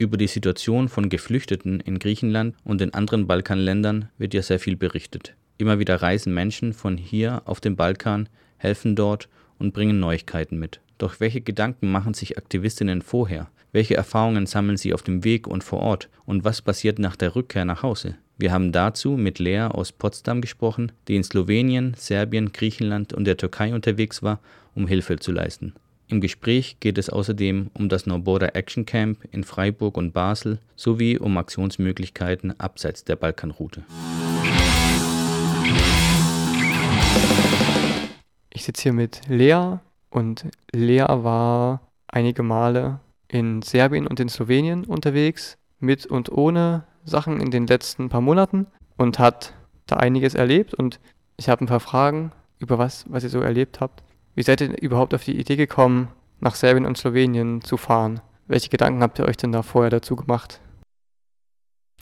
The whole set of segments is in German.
Über die Situation von Geflüchteten in Griechenland und in anderen Balkanländern wird ja sehr viel berichtet. Immer wieder reisen Menschen von hier auf den Balkan, helfen dort und bringen Neuigkeiten mit. Doch welche Gedanken machen sich Aktivistinnen vorher? Welche Erfahrungen sammeln sie auf dem Weg und vor Ort? Und was passiert nach der Rückkehr nach Hause? Wir haben dazu mit Lea aus Potsdam gesprochen, die in Slowenien, Serbien, Griechenland und der Türkei unterwegs war, um Hilfe zu leisten. Im Gespräch geht es außerdem um das No Border Action Camp in Freiburg und Basel sowie um Aktionsmöglichkeiten abseits der Balkanroute. Ich sitze hier mit Lea und Lea war einige Male in Serbien und in Slowenien unterwegs, mit und ohne Sachen in den letzten paar Monaten und hat da einiges erlebt und ich habe ein paar Fragen über was, was ihr so erlebt habt. Wie seid ihr überhaupt auf die Idee gekommen, nach Serbien und Slowenien zu fahren? Welche Gedanken habt ihr euch denn da vorher dazu gemacht?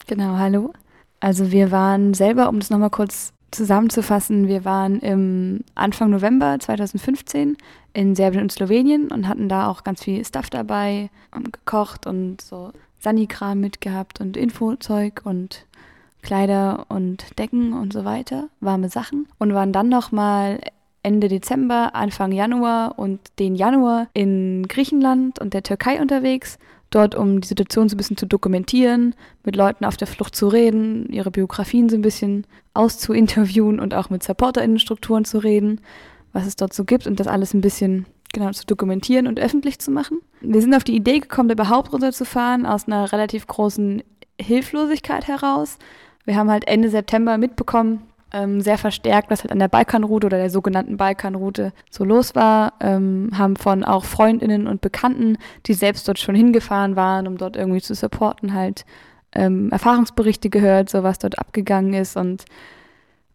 Genau, hallo. Also wir waren selber, um das nochmal kurz zusammenzufassen, wir waren im Anfang November 2015 in Serbien und Slowenien und hatten da auch ganz viel Stuff dabei, haben gekocht und so Sanikram mitgehabt und Infozeug und Kleider und Decken und so weiter, warme Sachen und waren dann nochmal Ende Dezember, Anfang Januar und den Januar in Griechenland und der Türkei unterwegs, dort um die Situation so ein bisschen zu dokumentieren, mit Leuten auf der Flucht zu reden, ihre Biografien so ein bisschen auszuinterviewen und auch mit SupporterInnenstrukturen zu reden, was es dort so gibt und das alles ein bisschen genau zu dokumentieren und öffentlich zu machen. Wir sind auf die Idee gekommen, da überhaupt runterzufahren, aus einer relativ großen Hilflosigkeit heraus. Wir haben halt Ende September mitbekommen, ähm, sehr verstärkt, was halt an der Balkanroute oder der sogenannten Balkanroute so los war, ähm, haben von auch Freundinnen und Bekannten, die selbst dort schon hingefahren waren, um dort irgendwie zu supporten, halt ähm, Erfahrungsberichte gehört, so was dort abgegangen ist. Und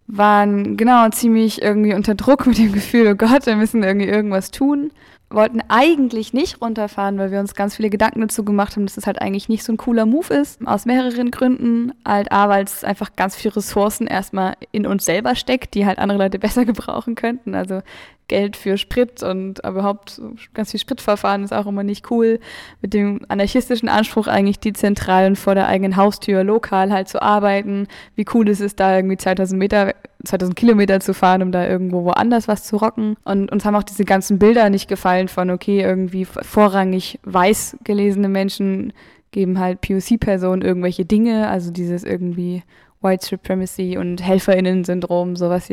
waren genau ziemlich irgendwie unter Druck mit dem Gefühl, oh Gott, wir müssen irgendwie irgendwas tun. Wollten eigentlich nicht runterfahren, weil wir uns ganz viele Gedanken dazu gemacht haben, dass es halt eigentlich nicht so ein cooler Move ist. Aus mehreren Gründen. Halt A, weil es einfach ganz viele Ressourcen erstmal in uns selber steckt, die halt andere Leute besser gebrauchen könnten. Also Geld für Sprit und überhaupt ganz viel Spritverfahren ist auch immer nicht cool. Mit dem anarchistischen Anspruch eigentlich dezentral und vor der eigenen Haustür lokal halt zu arbeiten. Wie cool ist es da irgendwie 2000 Meter, 2000 Kilometer zu fahren, um da irgendwo woanders was zu rocken. Und uns haben auch diese ganzen Bilder nicht gefallen von, okay, irgendwie vorrangig weiß gelesene Menschen geben halt POC-Personen irgendwelche Dinge, also dieses irgendwie White Supremacy und HelferInnen-Syndrom, so was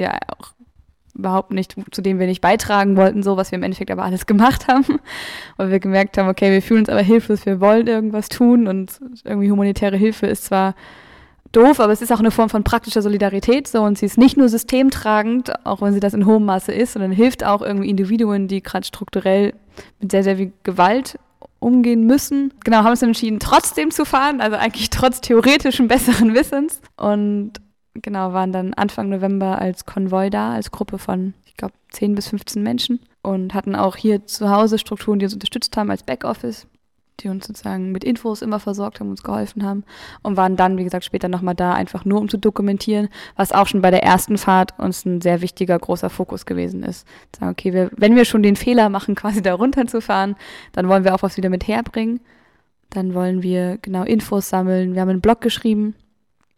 überhaupt nicht, zu dem wir nicht beitragen wollten, so was wir im Endeffekt aber alles gemacht haben, weil wir gemerkt haben, okay, wir fühlen uns aber hilflos, wir wollen irgendwas tun und irgendwie humanitäre Hilfe ist zwar doof, aber es ist auch eine Form von praktischer Solidarität so und sie ist nicht nur systemtragend, auch wenn sie das in hohem Maße ist, sondern hilft auch irgendwie Individuen, die gerade strukturell mit sehr, sehr viel Gewalt umgehen müssen. Genau, haben uns entschieden, trotzdem zu fahren, also eigentlich trotz theoretischem besseren Wissens und genau, waren dann Anfang November als Konvoi da, als Gruppe von, ich glaube, 10 bis 15 Menschen und hatten auch hier zu Hause Strukturen, die uns unterstützt haben als Backoffice, die uns sozusagen mit Infos immer versorgt haben, uns geholfen haben und waren dann, wie gesagt, später nochmal da, einfach nur um zu dokumentieren, was auch schon bei der ersten Fahrt uns ein sehr wichtiger, großer Fokus gewesen ist. Sagen, okay, wir, wenn wir schon den Fehler machen, quasi da runterzufahren, dann wollen wir auch was wieder mit herbringen. Dann wollen wir genau Infos sammeln. Wir haben einen Blog geschrieben,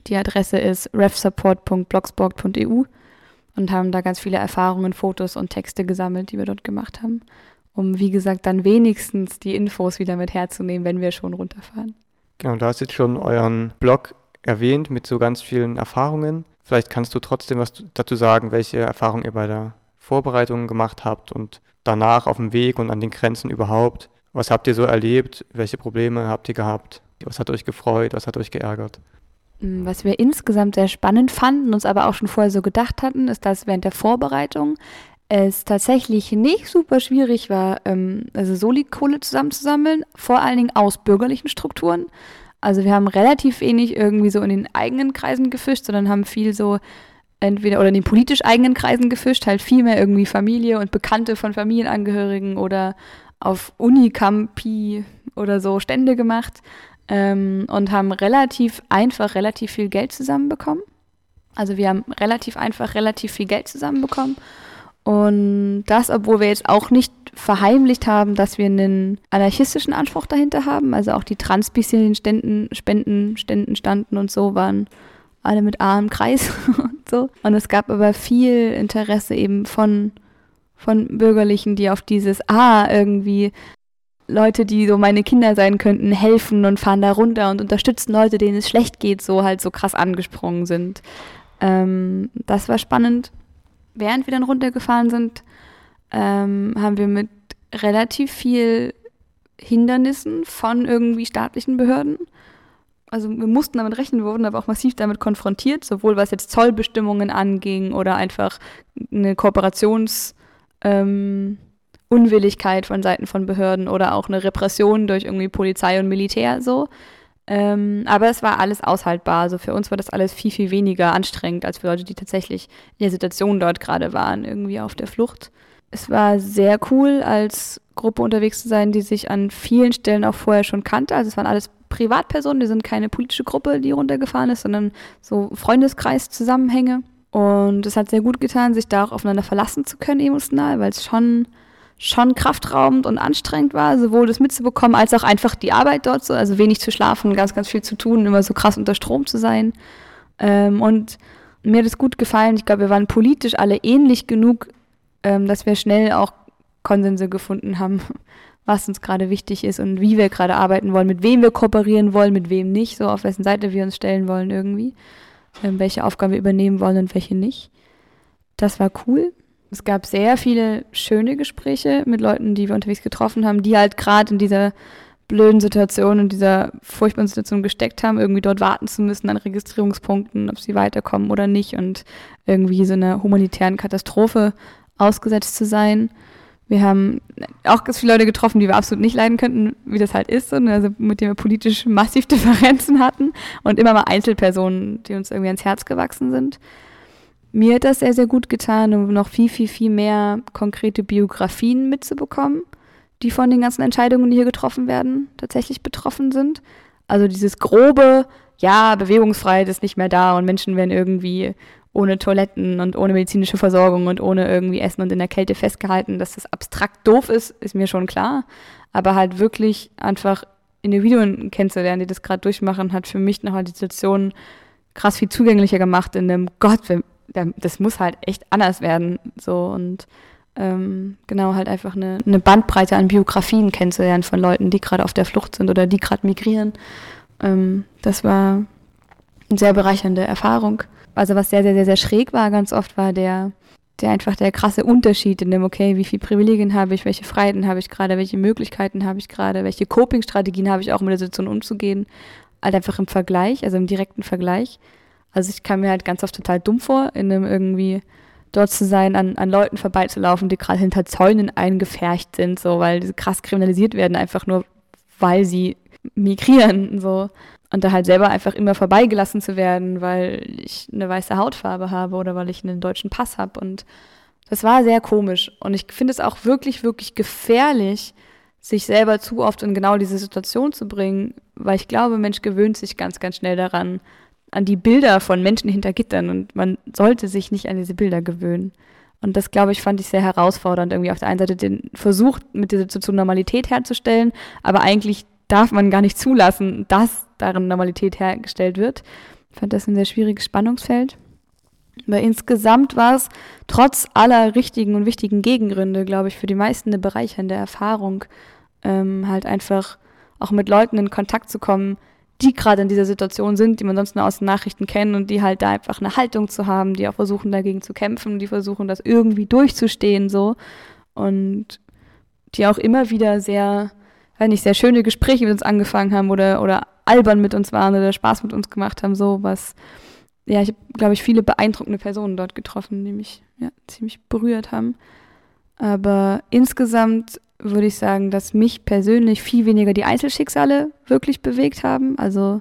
die Adresse ist refsupport.blogspot.eu und haben da ganz viele Erfahrungen, Fotos und Texte gesammelt, die wir dort gemacht haben, um, wie gesagt, dann wenigstens die Infos wieder mit herzunehmen, wenn wir schon runterfahren. Genau, du hast jetzt schon euren Blog erwähnt mit so ganz vielen Erfahrungen. Vielleicht kannst du trotzdem was dazu sagen, welche Erfahrungen ihr bei der Vorbereitung gemacht habt und danach auf dem Weg und an den Grenzen überhaupt. Was habt ihr so erlebt? Welche Probleme habt ihr gehabt? Was hat euch gefreut? Was hat euch geärgert? Was wir insgesamt sehr spannend fanden, uns aber auch schon vorher so gedacht hatten, ist, dass während der Vorbereitung es tatsächlich nicht super schwierig war, ähm, also Solikohle zusammenzusammeln, vor allen Dingen aus bürgerlichen Strukturen. Also wir haben relativ wenig irgendwie so in den eigenen Kreisen gefischt, sondern haben viel so entweder oder in den politisch eigenen Kreisen gefischt, halt viel mehr irgendwie Familie und Bekannte von Familienangehörigen oder auf Unicampi oder so Stände gemacht ähm, und haben relativ einfach relativ viel Geld zusammenbekommen. Also wir haben relativ einfach relativ viel Geld zusammenbekommen. Und das, obwohl wir jetzt auch nicht verheimlicht haben, dass wir einen anarchistischen Anspruch dahinter haben. Also auch die Transpis in den Ständen, Spenden, Ständen standen und so waren alle mit A im Kreis und so. Und es gab aber viel Interesse eben von, von Bürgerlichen, die auf dieses Ah irgendwie Leute, die so meine Kinder sein könnten, helfen und fahren da runter und unterstützen Leute, denen es schlecht geht, so halt so krass angesprungen sind. Ähm, das war spannend. Während wir dann runtergefahren sind, ähm, haben wir mit relativ viel Hindernissen von irgendwie staatlichen Behörden. Also wir mussten damit rechnen, wir wurden aber auch massiv damit konfrontiert, sowohl was jetzt Zollbestimmungen anging oder einfach eine Kooperations- ähm, Unwilligkeit von Seiten von Behörden oder auch eine Repression durch irgendwie Polizei und Militär so. Ähm, aber es war alles aushaltbar. Also für uns war das alles viel, viel weniger anstrengend als für Leute, die tatsächlich in der Situation dort gerade waren, irgendwie auf der Flucht. Es war sehr cool, als Gruppe unterwegs zu sein, die sich an vielen Stellen auch vorher schon kannte. Also es waren alles Privatpersonen, wir sind keine politische Gruppe, die runtergefahren ist, sondern so Freundeskreis-Zusammenhänge. Und es hat sehr gut getan, sich da auch aufeinander verlassen zu können emotional, weil es schon schon kraftraubend und anstrengend war, sowohl das mitzubekommen, als auch einfach die Arbeit dort so, also wenig zu schlafen, ganz, ganz viel zu tun, immer so krass unter Strom zu sein. Ähm, und mir hat es gut gefallen. Ich glaube, wir waren politisch alle ähnlich genug, ähm, dass wir schnell auch Konsense gefunden haben, was uns gerade wichtig ist und wie wir gerade arbeiten wollen, mit wem wir kooperieren wollen, mit wem nicht, so auf wessen Seite wir uns stellen wollen irgendwie, ähm, welche Aufgaben wir übernehmen wollen und welche nicht. Das war cool. Es gab sehr viele schöne Gespräche mit Leuten, die wir unterwegs getroffen haben, die halt gerade in dieser blöden Situation, in dieser furchtbaren Situation gesteckt haben, irgendwie dort warten zu müssen an Registrierungspunkten, ob sie weiterkommen oder nicht und irgendwie so einer humanitären Katastrophe ausgesetzt zu sein. Wir haben auch ganz viele Leute getroffen, die wir absolut nicht leiden könnten, wie das halt ist, und also mit denen wir politisch massiv Differenzen hatten und immer mal Einzelpersonen, die uns irgendwie ans Herz gewachsen sind mir hat das sehr, sehr gut getan, um noch viel, viel, viel mehr konkrete Biografien mitzubekommen, die von den ganzen Entscheidungen, die hier getroffen werden, tatsächlich betroffen sind. Also dieses grobe, ja, Bewegungsfreiheit ist nicht mehr da und Menschen werden irgendwie ohne Toiletten und ohne medizinische Versorgung und ohne irgendwie Essen und in der Kälte festgehalten, dass das abstrakt doof ist, ist mir schon klar. Aber halt wirklich einfach Individuen kennenzulernen, die das gerade durchmachen, hat für mich nochmal die Situation krass viel zugänglicher gemacht in dem Gott, das muss halt echt anders werden. So und ähm, genau halt einfach eine, eine, Bandbreite an Biografien kennenzulernen von Leuten, die gerade auf der Flucht sind oder die gerade migrieren. Ähm, das war eine sehr bereichernde Erfahrung. Also was sehr, sehr, sehr, sehr schräg war ganz oft, war der, der einfach der krasse Unterschied in dem, okay, wie viele Privilegien habe ich, welche Freiheiten habe ich gerade, welche Möglichkeiten habe ich gerade, welche Coping-Strategien habe ich auch mit der Situation umzugehen. Halt einfach im Vergleich, also im direkten Vergleich. Also ich kam mir halt ganz oft total dumm vor, in einem irgendwie dort zu sein, an, an Leuten vorbeizulaufen, die gerade hinter Zäunen eingefärcht sind, so, weil die krass kriminalisiert werden, einfach nur, weil sie migrieren, so. Und da halt selber einfach immer vorbeigelassen zu werden, weil ich eine weiße Hautfarbe habe oder weil ich einen deutschen Pass habe. Und das war sehr komisch. Und ich finde es auch wirklich, wirklich gefährlich, sich selber zu oft in genau diese Situation zu bringen, weil ich glaube, Mensch gewöhnt sich ganz, ganz schnell daran, an die Bilder von Menschen hinter Gittern und man sollte sich nicht an diese Bilder gewöhnen. Und das, glaube ich, fand ich sehr herausfordernd, irgendwie auf der einen Seite den Versuch, mit dieser Situation Normalität herzustellen, aber eigentlich darf man gar nicht zulassen, dass darin Normalität hergestellt wird. Ich fand das ein sehr schwieriges Spannungsfeld. Aber insgesamt war es trotz aller richtigen und wichtigen Gegengründe, glaube ich, für die meisten eine bereichernde Erfahrung, ähm, halt einfach auch mit Leuten in Kontakt zu kommen, die gerade in dieser Situation sind, die man sonst nur aus den Nachrichten kennt und die halt da einfach eine Haltung zu haben, die auch versuchen dagegen zu kämpfen, die versuchen das irgendwie durchzustehen so und die auch immer wieder sehr, wenn nicht sehr schöne Gespräche mit uns angefangen haben oder oder albern mit uns waren oder Spaß mit uns gemacht haben, so was ja, ich habe glaube ich viele beeindruckende Personen dort getroffen, die mich ja ziemlich berührt haben. Aber insgesamt würde ich sagen, dass mich persönlich viel weniger die Einzelschicksale wirklich bewegt haben. Also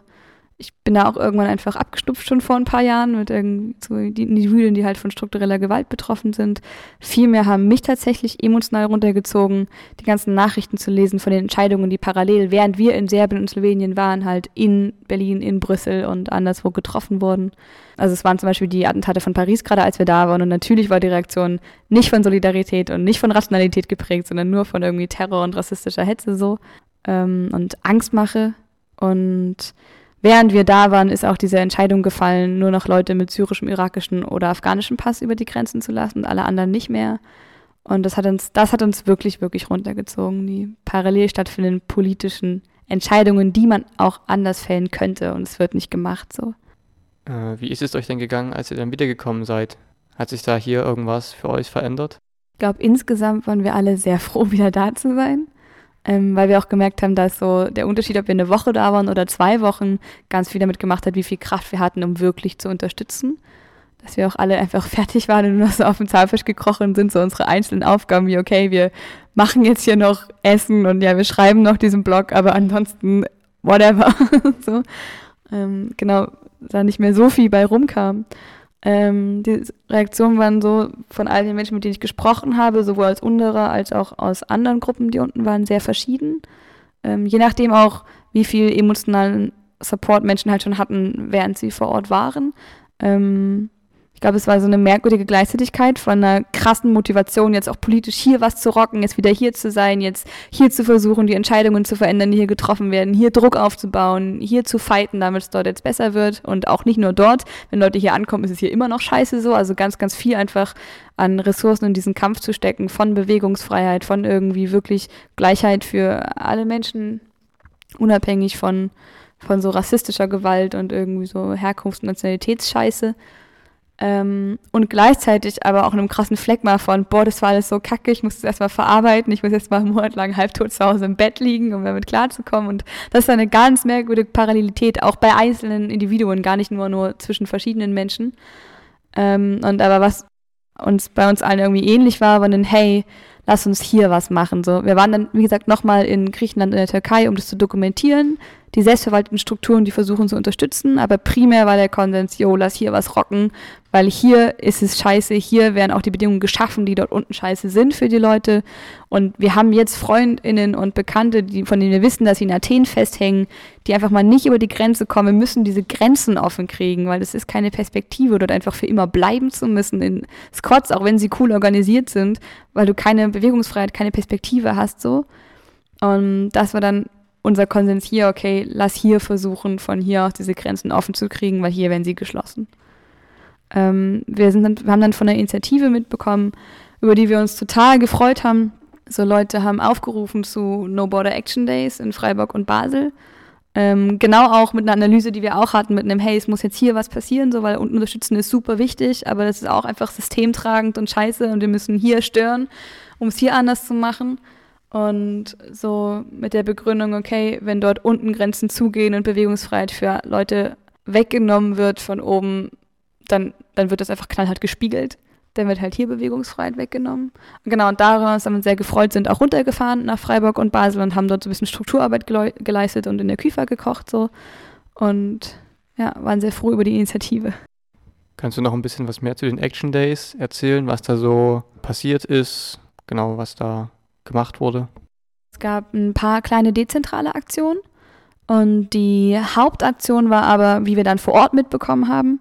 ich bin da auch irgendwann einfach abgestupft schon vor ein paar Jahren mit irgendwie so Individuen, die halt von struktureller Gewalt betroffen sind. Vielmehr haben mich tatsächlich emotional runtergezogen, die ganzen Nachrichten zu lesen von den Entscheidungen, die parallel, während wir in Serbien und Slowenien waren, halt in Berlin, in Brüssel und anderswo getroffen wurden. Also es waren zum Beispiel die Attentate von Paris gerade, als wir da waren. Und natürlich war die Reaktion nicht von Solidarität und nicht von Rationalität geprägt, sondern nur von irgendwie Terror und rassistischer Hetze so ähm, und Angstmache. Und während wir da waren, ist auch diese Entscheidung gefallen, nur noch Leute mit syrischem, irakischen oder afghanischem Pass über die Grenzen zu lassen, alle anderen nicht mehr. Und das hat uns, das hat uns wirklich, wirklich runtergezogen, die parallel stattfindenden politischen Entscheidungen, die man auch anders fällen könnte und es wird nicht gemacht so. Äh, wie ist es euch denn gegangen, als ihr dann wiedergekommen seid? Hat sich da hier irgendwas für euch verändert? Ich glaube, insgesamt waren wir alle sehr froh, wieder da zu sein ähm, weil wir auch gemerkt haben, dass so der Unterschied, ob wir eine Woche da waren oder zwei Wochen, ganz viel damit gemacht hat, wie viel Kraft wir hatten, um wirklich zu unterstützen. Dass wir auch alle einfach fertig waren und nur noch so auf den Zahlfisch gekrochen sind, so unsere einzelnen Aufgaben wie, okay, wir machen jetzt hier noch Essen und ja, wir schreiben noch diesen Blog, aber ansonsten whatever. so. Ähm, genau, da nicht mehr so viel bei rumkam. Ähm, die Reaktionen waren so von all den Menschen, mit denen ich gesprochen habe, sowohl als Unterer als auch aus anderen Gruppen, die unten waren, sehr verschieden. Ähm, je nachdem auch, wie viel emotionalen Support Menschen halt schon hatten, während sie vor Ort waren. Ähm, ich glaube, es war so eine merkwürdige Gleichzeitigkeit von einer krassen Motivation, jetzt auch politisch hier was zu rocken, jetzt wieder hier zu sein, jetzt hier zu versuchen, die Entscheidungen zu verändern, die hier getroffen werden, hier Druck aufzubauen, hier zu fighten, damit es dort jetzt besser wird. Und auch nicht nur dort, wenn Leute hier ankommen, ist es hier immer noch scheiße so. Also ganz, ganz viel einfach an Ressourcen in diesen Kampf zu stecken, von Bewegungsfreiheit, von irgendwie wirklich Gleichheit für alle Menschen, unabhängig von, von so rassistischer Gewalt und irgendwie so Herkunfts- und Nationalitätsscheiße. Ähm, und gleichzeitig aber auch einem krassen Fleckma von, boah, das war alles so kacke, ich muss das erstmal verarbeiten, ich muss jetzt mal einen Monat lang halbtot zu Hause im Bett liegen, um damit klarzukommen. Und das ist eine ganz merkwürdige Parallelität, auch bei einzelnen Individuen, gar nicht nur, nur zwischen verschiedenen Menschen. Ähm, und aber was uns bei uns allen irgendwie ähnlich war, war dann, hey, lass uns hier was machen. So, wir waren dann, wie gesagt, nochmal in Griechenland und der Türkei, um das zu dokumentieren die selbstverwalteten Strukturen, die versuchen zu unterstützen, aber primär war der Konsens, jo, lass hier was rocken, weil hier ist es scheiße, hier werden auch die Bedingungen geschaffen, die dort unten scheiße sind für die Leute. Und wir haben jetzt Freundinnen und Bekannte, die, von denen wir wissen, dass sie in Athen festhängen, die einfach mal nicht über die Grenze kommen. Wir müssen diese Grenzen offen kriegen, weil das ist keine Perspektive, dort einfach für immer bleiben zu müssen in Squads, auch wenn sie cool organisiert sind, weil du keine Bewegungsfreiheit, keine Perspektive hast, so. Und das war dann unser Konsens hier, okay, lass hier versuchen, von hier aus diese Grenzen offen zu kriegen, weil hier werden sie geschlossen. Ähm, wir, sind dann, wir haben dann von der Initiative mitbekommen, über die wir uns total gefreut haben. So Leute haben aufgerufen zu No Border Action Days in Freiburg und Basel. Ähm, genau auch mit einer Analyse, die wir auch hatten, mit einem, hey, es muss jetzt hier was passieren, so, weil unten unterstützen ist super wichtig, aber das ist auch einfach systemtragend und scheiße und wir müssen hier stören, um es hier anders zu machen. Und so mit der Begründung, okay, wenn dort unten Grenzen zugehen und Bewegungsfreiheit für Leute weggenommen wird von oben, dann, dann wird das einfach knallhart gespiegelt. Dann wird halt hier Bewegungsfreiheit weggenommen. Genau, und darüber haben wir sehr gefreut, sind auch runtergefahren nach Freiburg und Basel und haben dort so ein bisschen Strukturarbeit geleistet und in der Küfer gekocht so. Und ja, waren sehr froh über die Initiative. Kannst du noch ein bisschen was mehr zu den Action Days erzählen, was da so passiert ist? Genau, was da gemacht wurde? Es gab ein paar kleine dezentrale Aktionen und die Hauptaktion war aber, wie wir dann vor Ort mitbekommen haben,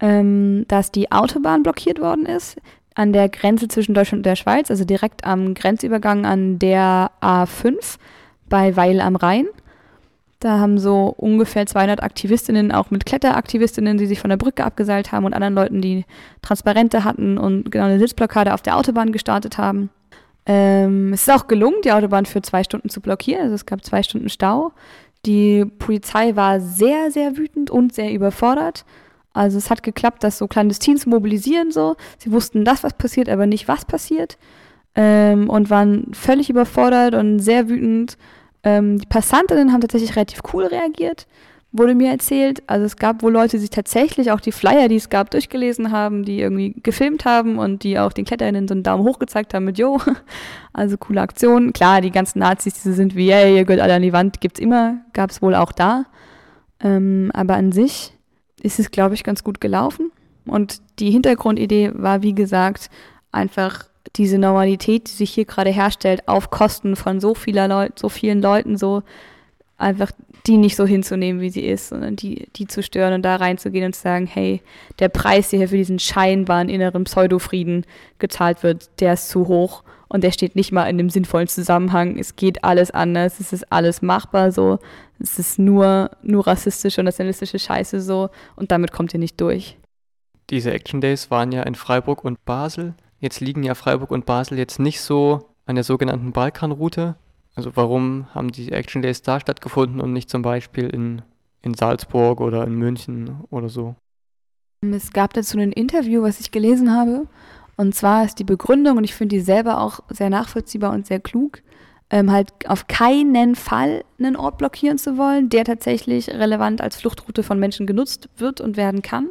ähm, dass die Autobahn blockiert worden ist an der Grenze zwischen Deutschland und der Schweiz, also direkt am Grenzübergang an der A5 bei Weil am Rhein. Da haben so ungefähr 200 Aktivistinnen, auch mit Kletteraktivistinnen, die sich von der Brücke abgeseilt haben und anderen Leuten, die Transparente hatten und genau eine Sitzblockade auf der Autobahn gestartet haben. Ähm, es ist auch gelungen, die Autobahn für zwei Stunden zu blockieren. Also es gab zwei Stunden Stau. Die Polizei war sehr, sehr wütend und sehr überfordert. Also es hat geklappt, dass so Clandestins mobilisieren so. Sie wussten das, was passiert, aber nicht, was passiert. Ähm, und waren völlig überfordert und sehr wütend. Ähm, die Passantinnen haben tatsächlich relativ cool reagiert. Wurde mir erzählt. Also es gab wohl Leute, die sich tatsächlich auch die Flyer, die es gab, durchgelesen haben, die irgendwie gefilmt haben und die auch den Kletterinnen so einen Daumen hoch gezeigt haben mit Jo. Also coole Aktion. Klar, die ganzen Nazis, die sind wie, hey, ihr gehört alle an die Wand, gibt's immer, gab es wohl auch da. Ähm, aber an sich ist es, glaube ich, ganz gut gelaufen. Und die Hintergrundidee war, wie gesagt, einfach diese Normalität, die sich hier gerade herstellt, auf Kosten von so vieler Leut so vielen Leuten, so einfach die nicht so hinzunehmen, wie sie ist, sondern die, die zu stören und da reinzugehen und zu sagen, hey, der Preis, der hier für diesen scheinbaren inneren Pseudofrieden gezahlt wird, der ist zu hoch und der steht nicht mal in einem sinnvollen Zusammenhang. Es geht alles anders, es ist alles machbar so, es ist nur, nur rassistische und nationalistische Scheiße so und damit kommt ihr nicht durch. Diese Action Days waren ja in Freiburg und Basel. Jetzt liegen ja Freiburg und Basel jetzt nicht so an der sogenannten Balkanroute, also warum haben die Action Days da stattgefunden und nicht zum Beispiel in, in Salzburg oder in München oder so? Es gab dazu ein Interview, was ich gelesen habe. Und zwar ist die Begründung, und ich finde die selber auch sehr nachvollziehbar und sehr klug, ähm, halt auf keinen Fall einen Ort blockieren zu wollen, der tatsächlich relevant als Fluchtroute von Menschen genutzt wird und werden kann.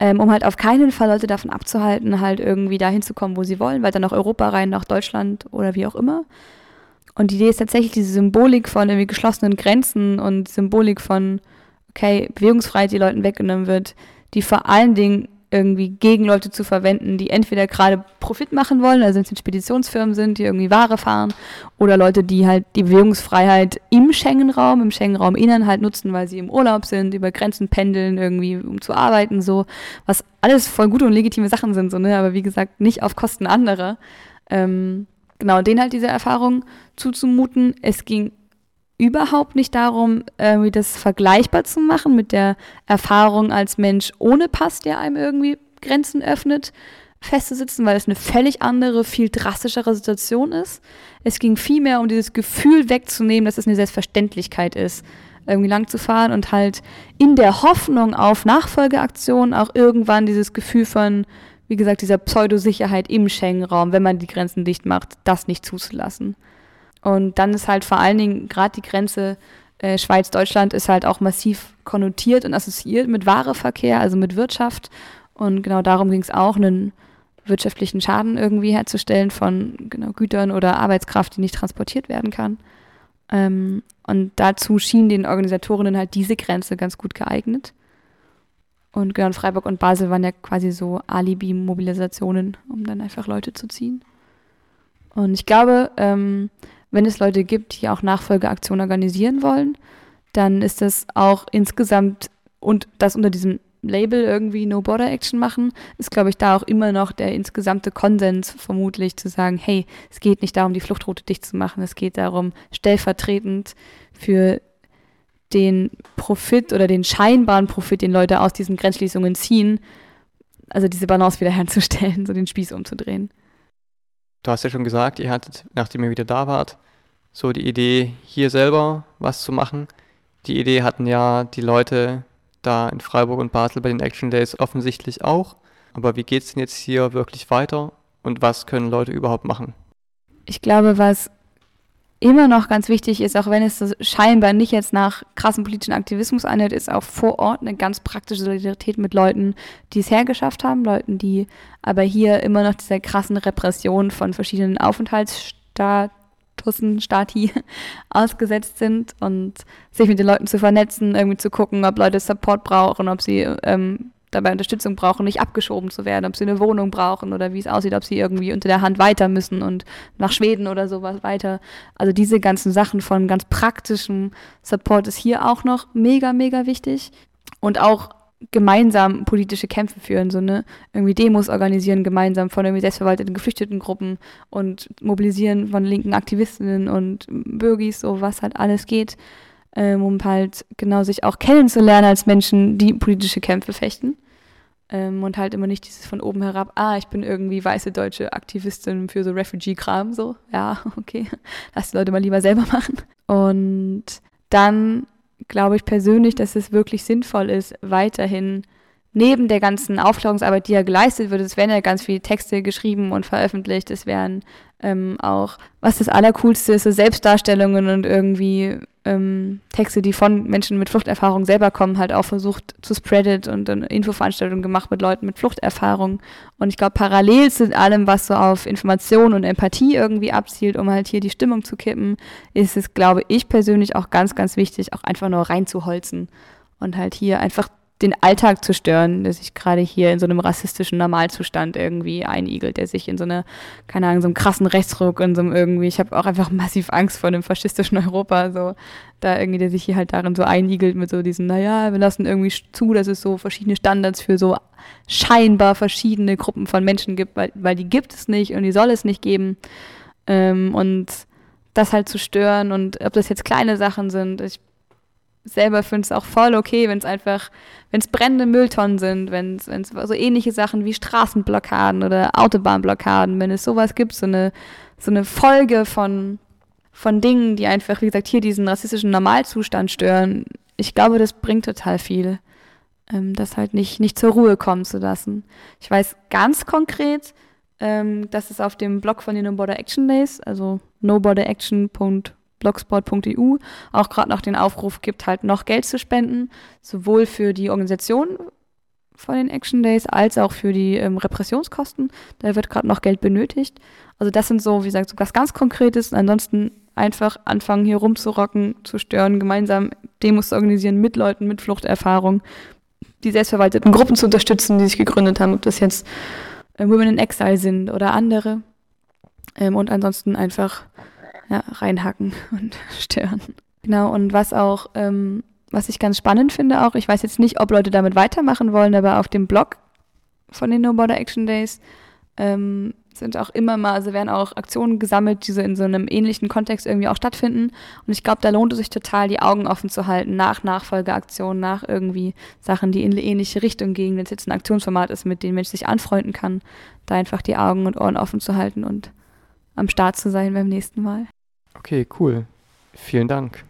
Ähm, um halt auf keinen Fall Leute davon abzuhalten, halt irgendwie dahin zu kommen, wo sie wollen, weiter nach Europa rein, nach Deutschland oder wie auch immer. Und die Idee ist tatsächlich diese Symbolik von irgendwie geschlossenen Grenzen und Symbolik von, okay, Bewegungsfreiheit, die Leuten weggenommen wird, die vor allen Dingen irgendwie gegen Leute zu verwenden, die entweder gerade Profit machen wollen, also wenn es Speditionsfirmen sind, die irgendwie Ware fahren, oder Leute, die halt die Bewegungsfreiheit im Schengen-Raum, im Schengen-Raum innen halt nutzen, weil sie im Urlaub sind, über Grenzen pendeln, irgendwie um zu arbeiten, so, was alles voll gute und legitime Sachen sind, so, ne, aber wie gesagt, nicht auf Kosten anderer. Ähm, genau, denen halt diese Erfahrung zuzumuten. Es ging überhaupt nicht darum, irgendwie das vergleichbar zu machen mit der Erfahrung als Mensch ohne Pass, der einem irgendwie Grenzen öffnet, festzusitzen, weil es eine völlig andere, viel drastischere Situation ist. Es ging vielmehr um dieses Gefühl wegzunehmen, dass es eine Selbstverständlichkeit ist, irgendwie lang zu fahren und halt in der Hoffnung auf Nachfolgeaktionen auch irgendwann dieses Gefühl von wie gesagt, dieser Pseudosicherheit im Schengen-Raum, wenn man die Grenzen dicht macht, das nicht zuzulassen. Und dann ist halt vor allen Dingen gerade die Grenze äh, Schweiz-Deutschland ist halt auch massiv konnotiert und assoziiert mit Wareverkehr, also mit Wirtschaft. Und genau darum ging es auch, einen wirtschaftlichen Schaden irgendwie herzustellen von genau, Gütern oder Arbeitskraft, die nicht transportiert werden kann. Ähm, und dazu schien den Organisatorinnen halt diese Grenze ganz gut geeignet. Und genau, Freiburg und Basel waren ja quasi so Alibi-Mobilisationen, um dann einfach Leute zu ziehen. Und ich glaube, ähm, wenn es Leute gibt, die auch Nachfolgeaktionen organisieren wollen, dann ist das auch insgesamt und das unter diesem Label irgendwie No Border Action machen, ist, glaube ich, da auch immer noch der insgesamte Konsens vermutlich zu sagen, hey, es geht nicht darum, die Fluchtroute dicht zu machen, es geht darum, stellvertretend für den Profit oder den scheinbaren Profit, den Leute aus diesen Grenzschließungen ziehen, also diese Balance wiederherzustellen, so den Spieß umzudrehen. Du hast ja schon gesagt, ihr hattet, nachdem ihr wieder da wart, so die Idee, hier selber was zu machen. Die Idee hatten ja die Leute da in Freiburg und Basel bei den Action Days offensichtlich auch. Aber wie geht es denn jetzt hier wirklich weiter und was können Leute überhaupt machen? Ich glaube, was immer noch ganz wichtig ist, auch wenn es so scheinbar nicht jetzt nach krassen politischen Aktivismus anhört, ist auch vor Ort eine ganz praktische Solidarität mit Leuten, die es hergeschafft haben, Leuten, die aber hier immer noch dieser krassen Repression von verschiedenen Aufenthaltsstatussen, Stati ausgesetzt sind und sich mit den Leuten zu vernetzen, irgendwie zu gucken, ob Leute Support brauchen, ob sie ähm, dabei Unterstützung brauchen, nicht abgeschoben zu werden, ob sie eine Wohnung brauchen oder wie es aussieht, ob sie irgendwie unter der Hand weiter müssen und nach Schweden oder sowas weiter. Also diese ganzen Sachen von ganz praktischem Support ist hier auch noch mega, mega wichtig. Und auch gemeinsam politische Kämpfe führen, so ne, irgendwie Demos organisieren gemeinsam von irgendwie selbstverwalteten geflüchteten Gruppen und mobilisieren von linken Aktivistinnen und Bürgis, so was halt alles geht ähm, um halt genau sich auch kennenzulernen als Menschen, die politische Kämpfe fechten. Ähm, und halt immer nicht dieses von oben herab, ah, ich bin irgendwie weiße deutsche Aktivistin für so Refugee-Kram, so, ja, okay, lass die Leute mal lieber selber machen. Und dann glaube ich persönlich, dass es wirklich sinnvoll ist, weiterhin neben der ganzen Aufklärungsarbeit, die ja geleistet wird, es werden ja ganz viele Texte geschrieben und veröffentlicht, es werden ähm, auch, was das Allercoolste ist, so Selbstdarstellungen und irgendwie ähm, Texte, die von Menschen mit Fluchterfahrung selber kommen, halt auch versucht zu spreadet und dann Infoveranstaltungen gemacht mit Leuten mit Fluchterfahrung. Und ich glaube, parallel zu allem, was so auf Information und Empathie irgendwie abzielt, um halt hier die Stimmung zu kippen, ist es, glaube ich persönlich auch ganz, ganz wichtig, auch einfach nur reinzuholzen und halt hier einfach den Alltag zu stören, der sich gerade hier in so einem rassistischen Normalzustand irgendwie einigelt, der sich in so einer, keine Ahnung, so einem krassen Rechtsruck und so einem irgendwie, ich habe auch einfach massiv Angst vor dem faschistischen Europa, so da irgendwie, der sich hier halt darin so einigelt mit so diesen, naja, wir lassen irgendwie zu, dass es so verschiedene Standards für so scheinbar verschiedene Gruppen von Menschen gibt, weil, weil die gibt es nicht und die soll es nicht geben. Ähm, und das halt zu stören und ob das jetzt kleine Sachen sind, ich selber finde es auch voll okay, wenn es einfach, wenn es brennende Mülltonnen sind, wenn es so ähnliche Sachen wie Straßenblockaden oder Autobahnblockaden, wenn es sowas gibt, so eine, so eine Folge von, von Dingen, die einfach, wie gesagt, hier diesen rassistischen Normalzustand stören. Ich glaube, das bringt total viel, ähm, das halt nicht, nicht zur Ruhe kommen zu lassen. Ich weiß ganz konkret, ähm, dass es auf dem Blog von den No Border Action Days, also noborderaction.com, blogspot.eu auch gerade noch den Aufruf gibt, halt noch Geld zu spenden, sowohl für die Organisation von den Action Days als auch für die ähm, Repressionskosten. Da wird gerade noch Geld benötigt. Also das sind so, wie gesagt, so was ganz Konkretes. Ansonsten einfach anfangen, hier rumzurocken, zu stören, gemeinsam Demos zu organisieren mit Leuten mit Fluchterfahrung, die selbstverwalteten Gruppen zu unterstützen, die sich gegründet haben, ob das jetzt äh, Women in Exile sind oder andere. Ähm, und ansonsten einfach ja, reinhacken und stören. Genau, und was auch, ähm, was ich ganz spannend finde auch, ich weiß jetzt nicht, ob Leute damit weitermachen wollen, aber auf dem Blog von den No Border Action Days ähm, sind auch immer mal, also werden auch Aktionen gesammelt, die so in so einem ähnlichen Kontext irgendwie auch stattfinden. Und ich glaube, da lohnt es sich total, die Augen offen zu halten nach Nachfolgeaktionen, nach irgendwie Sachen, die in eine ähnliche Richtung gehen, wenn es jetzt ein Aktionsformat ist, mit dem Mensch sich anfreunden kann, da einfach die Augen und Ohren offen zu halten und am Start zu sein beim nächsten Mal. Okay, cool. Vielen Dank.